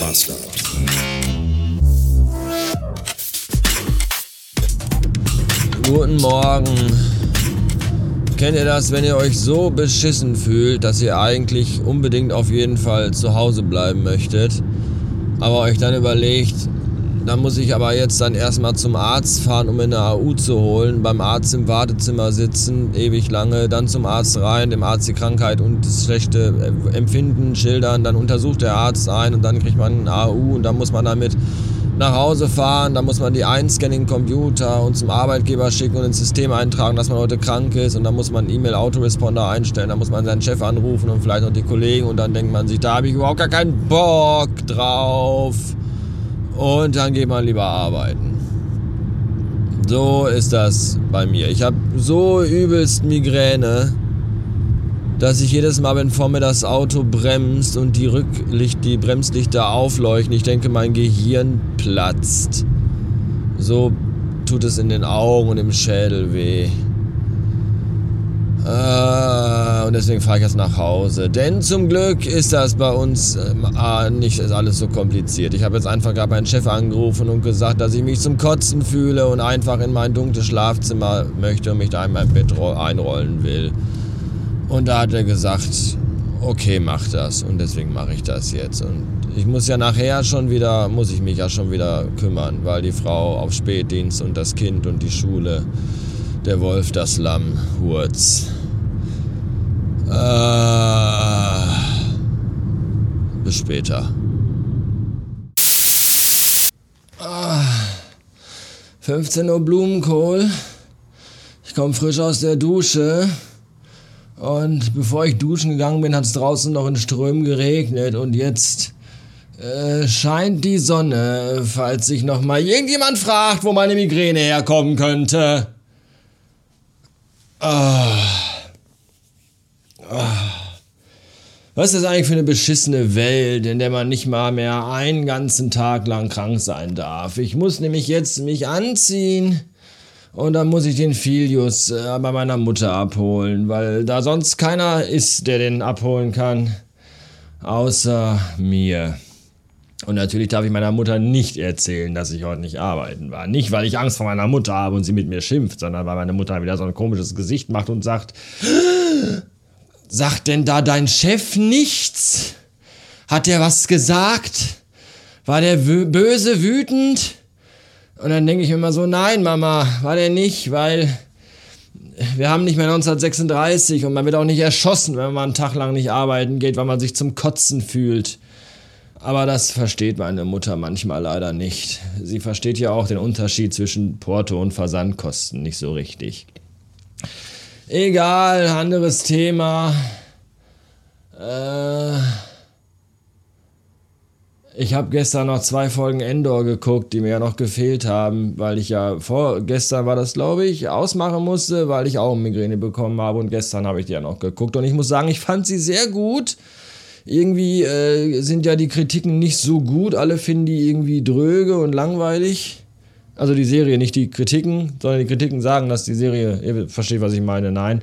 Bastard. Guten Morgen. Kennt ihr das, wenn ihr euch so beschissen fühlt, dass ihr eigentlich unbedingt auf jeden Fall zu Hause bleiben möchtet, aber euch dann überlegt, dann muss ich aber jetzt dann erstmal zum Arzt fahren, um mir eine AU zu holen, beim Arzt im Wartezimmer sitzen, ewig lange, dann zum Arzt rein, dem Arzt die Krankheit und das schlechte Empfinden schildern, dann untersucht der Arzt ein und dann kriegt man eine AU und dann muss man damit nach Hause fahren, dann muss man die einscannen Computer und zum Arbeitgeber schicken und ins System eintragen, dass man heute krank ist. Und dann muss man E-Mail-Autoresponder einstellen, dann muss man seinen Chef anrufen und vielleicht noch die Kollegen. Und dann denkt man sich, da habe ich überhaupt gar keinen Bock drauf. Und dann geht man lieber arbeiten. So ist das bei mir. Ich habe so übelst Migräne, dass ich jedes Mal, wenn vor mir das Auto bremst und die Rücklicht, die Bremslichter aufleuchten, ich denke, mein Gehirn platzt. So tut es in den Augen und im Schädel weh. Äh, und deswegen fahre ich jetzt nach Hause. Denn zum Glück ist das bei uns äh, nicht alles so kompliziert. Ich habe jetzt einfach gerade meinen Chef angerufen und gesagt, dass ich mich zum Kotzen fühle und einfach in mein dunkles Schlafzimmer möchte und mich da in mein Bett einrollen will. Und da hat er gesagt, okay, mach das. Und deswegen mache ich das jetzt. Und ich muss ja nachher schon wieder, muss ich mich ja schon wieder kümmern, weil die Frau auf Spätdienst und das Kind und die Schule, der Wolf, das Lamm, Hurz. Äh, bis später. Ah, 15 Uhr Blumenkohl. Ich komme frisch aus der Dusche. Und bevor ich duschen gegangen bin, hat es draußen noch in Strömen geregnet. Und jetzt äh, scheint die Sonne, falls sich noch mal irgendjemand fragt, wo meine Migräne herkommen könnte. Ah. Was ist das eigentlich für eine beschissene Welt, in der man nicht mal mehr einen ganzen Tag lang krank sein darf? Ich muss nämlich jetzt mich anziehen und dann muss ich den Filius äh, bei meiner Mutter abholen, weil da sonst keiner ist, der den abholen kann, außer mir. Und natürlich darf ich meiner Mutter nicht erzählen, dass ich heute nicht arbeiten war. Nicht, weil ich Angst vor meiner Mutter habe und sie mit mir schimpft, sondern weil meine Mutter wieder so ein komisches Gesicht macht und sagt, Sagt denn da dein Chef nichts? Hat der was gesagt? War der böse, wütend? Und dann denke ich immer so, nein, Mama, war der nicht, weil wir haben nicht mehr 1936 und man wird auch nicht erschossen, wenn man einen Tag lang nicht arbeiten geht, weil man sich zum Kotzen fühlt. Aber das versteht meine Mutter manchmal leider nicht. Sie versteht ja auch den Unterschied zwischen Porto und Versandkosten nicht so richtig. Egal, anderes Thema. Äh, ich habe gestern noch zwei Folgen Endor geguckt, die mir ja noch gefehlt haben, weil ich ja vorgestern war das, glaube ich, ausmachen musste, weil ich auch Migräne bekommen habe und gestern habe ich die ja noch geguckt und ich muss sagen, ich fand sie sehr gut. Irgendwie äh, sind ja die Kritiken nicht so gut, alle finden die irgendwie dröge und langweilig. Also die Serie, nicht die Kritiken, sondern die Kritiken sagen, dass die Serie, ihr versteht, was ich meine, nein.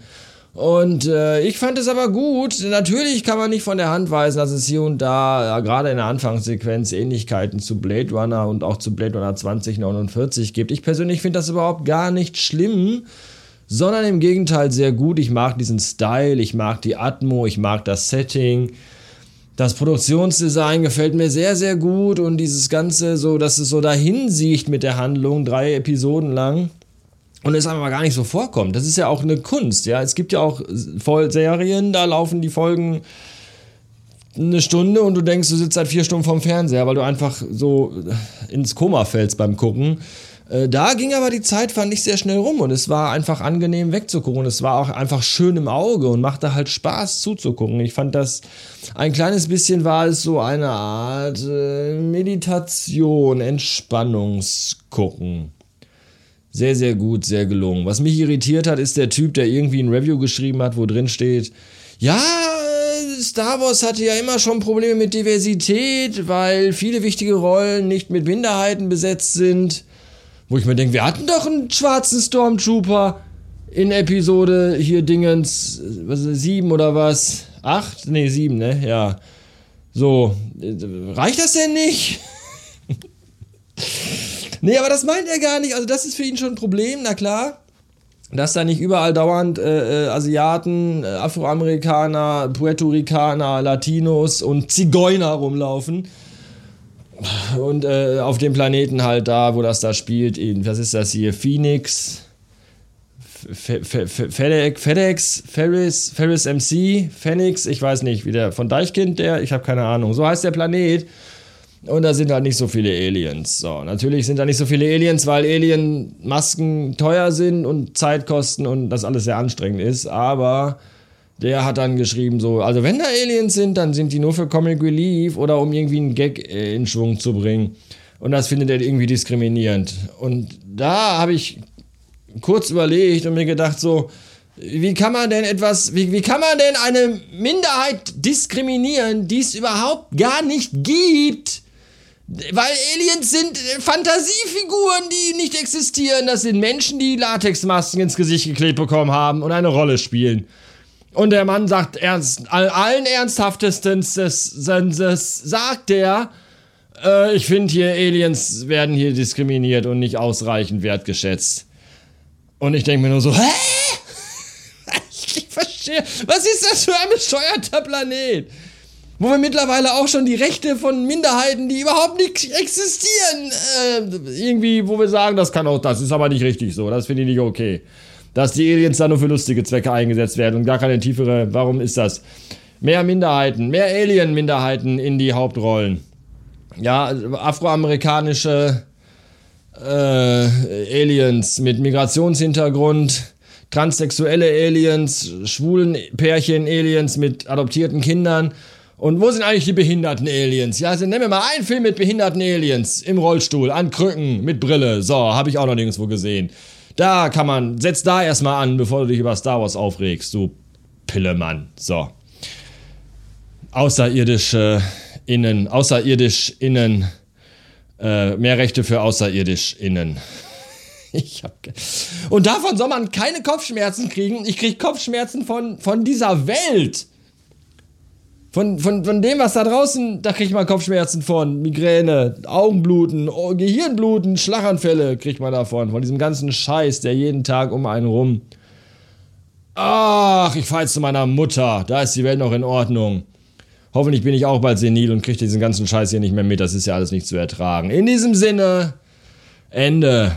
Und äh, ich fand es aber gut. Natürlich kann man nicht von der Hand weisen, dass es hier und da, ja, gerade in der Anfangssequenz, Ähnlichkeiten zu Blade Runner und auch zu Blade Runner 2049 gibt. Ich persönlich finde das überhaupt gar nicht schlimm, sondern im Gegenteil sehr gut. Ich mag diesen Style, ich mag die Atmo, ich mag das Setting. Das Produktionsdesign gefällt mir sehr, sehr gut und dieses Ganze, so, dass es so dahin sieht mit der Handlung, drei Episoden lang und es aber gar nicht so vorkommt. Das ist ja auch eine Kunst, ja. Es gibt ja auch Serien, da laufen die Folgen eine Stunde und du denkst, du sitzt seit vier Stunden vorm Fernseher, weil du einfach so ins Koma fällst beim Gucken. Äh, da ging aber die Zeit, fand ich, sehr schnell rum und es war einfach angenehm wegzugucken. Es war auch einfach schön im Auge und machte halt Spaß zuzugucken. Ich fand das ein kleines bisschen war es so eine Art äh, Meditation, Entspannungsgucken. Sehr, sehr gut, sehr gelungen. Was mich irritiert hat, ist der Typ, der irgendwie ein Review geschrieben hat, wo drin steht, ja, Star Wars hatte ja immer schon Probleme mit Diversität, weil viele wichtige Rollen nicht mit Minderheiten besetzt sind. Wo ich mir denke, wir hatten doch einen schwarzen Stormtrooper in Episode hier Dingens, was ist sieben oder was? Acht? Nee, sieben, ne? Ja. So, reicht das denn nicht? nee, aber das meint er gar nicht. Also, das ist für ihn schon ein Problem, na klar. Dass da nicht überall dauernd äh, äh Asiaten, äh, Afroamerikaner, Puerto Ricaner, Latinos und Zigeuner rumlaufen. Und äh, auf dem Planeten halt da, wo das da spielt, in, was ist das hier? Phoenix, FedEx, FedEx, Ferris, Ferris MC, Phoenix, ich weiß nicht, wie der von Deichkind, der, ich habe keine Ahnung. So heißt der Planet. Und da sind halt nicht so viele Aliens. So, natürlich sind da nicht so viele Aliens, weil Alien-Masken teuer sind und Zeit kosten und das alles sehr anstrengend ist. Aber der hat dann geschrieben so, also wenn da Aliens sind, dann sind die nur für Comic Relief oder um irgendwie einen Gag äh, in Schwung zu bringen. Und das findet er irgendwie diskriminierend. Und da habe ich kurz überlegt und mir gedacht so, wie kann man denn etwas, wie, wie kann man denn eine Minderheit diskriminieren, die es überhaupt gar nicht gibt? Weil Aliens sind Fantasiefiguren, die nicht existieren. Das sind Menschen, die Latexmasken ins Gesicht geklebt bekommen haben und eine Rolle spielen. Und der Mann sagt ernst, allen ernsthaftestens, das, das sagt er, äh, ich finde hier Aliens werden hier diskriminiert und nicht ausreichend wertgeschätzt. Und ich denke mir nur so, hä? Ich verstehe, was ist das für ein bescheuerter Planet? Wo wir mittlerweile auch schon die Rechte von Minderheiten, die überhaupt nicht existieren, äh, irgendwie, wo wir sagen, das kann auch, das ist aber nicht richtig so, das finde ich nicht okay. Dass die Aliens da nur für lustige Zwecke eingesetzt werden und gar keine tiefere, warum ist das? Mehr Minderheiten, mehr Alien-Minderheiten in die Hauptrollen. Ja, afroamerikanische äh, Aliens mit Migrationshintergrund, transsexuelle Aliens, schwulen Pärchen Aliens mit adoptierten Kindern. Und wo sind eigentlich die behinderten Aliens? Ja, also nennen wir mal einen Film mit behinderten Aliens im Rollstuhl, an Krücken, mit Brille. So, habe ich auch noch nirgendwo gesehen. Da kann man, setz da erstmal an, bevor du dich über Star Wars aufregst, du Pillemann. So. Außerirdische Innen, außerirdisch Innen äh, mehr Rechte für AußerirdischInnen. Ich hab und davon soll man keine Kopfschmerzen kriegen. Ich krieg Kopfschmerzen von, von dieser Welt. Von, von, von dem, was da draußen, da kriegt man Kopfschmerzen von. Migräne, Augenbluten, oh, Gehirnbluten, Schlaganfälle kriegt man davon. Von diesem ganzen Scheiß, der jeden Tag um einen rum. Ach, ich fahr jetzt zu meiner Mutter. Da ist die Welt noch in Ordnung. Hoffentlich bin ich auch bald senil und kriege diesen ganzen Scheiß hier nicht mehr mit. Das ist ja alles nicht zu ertragen. In diesem Sinne, Ende.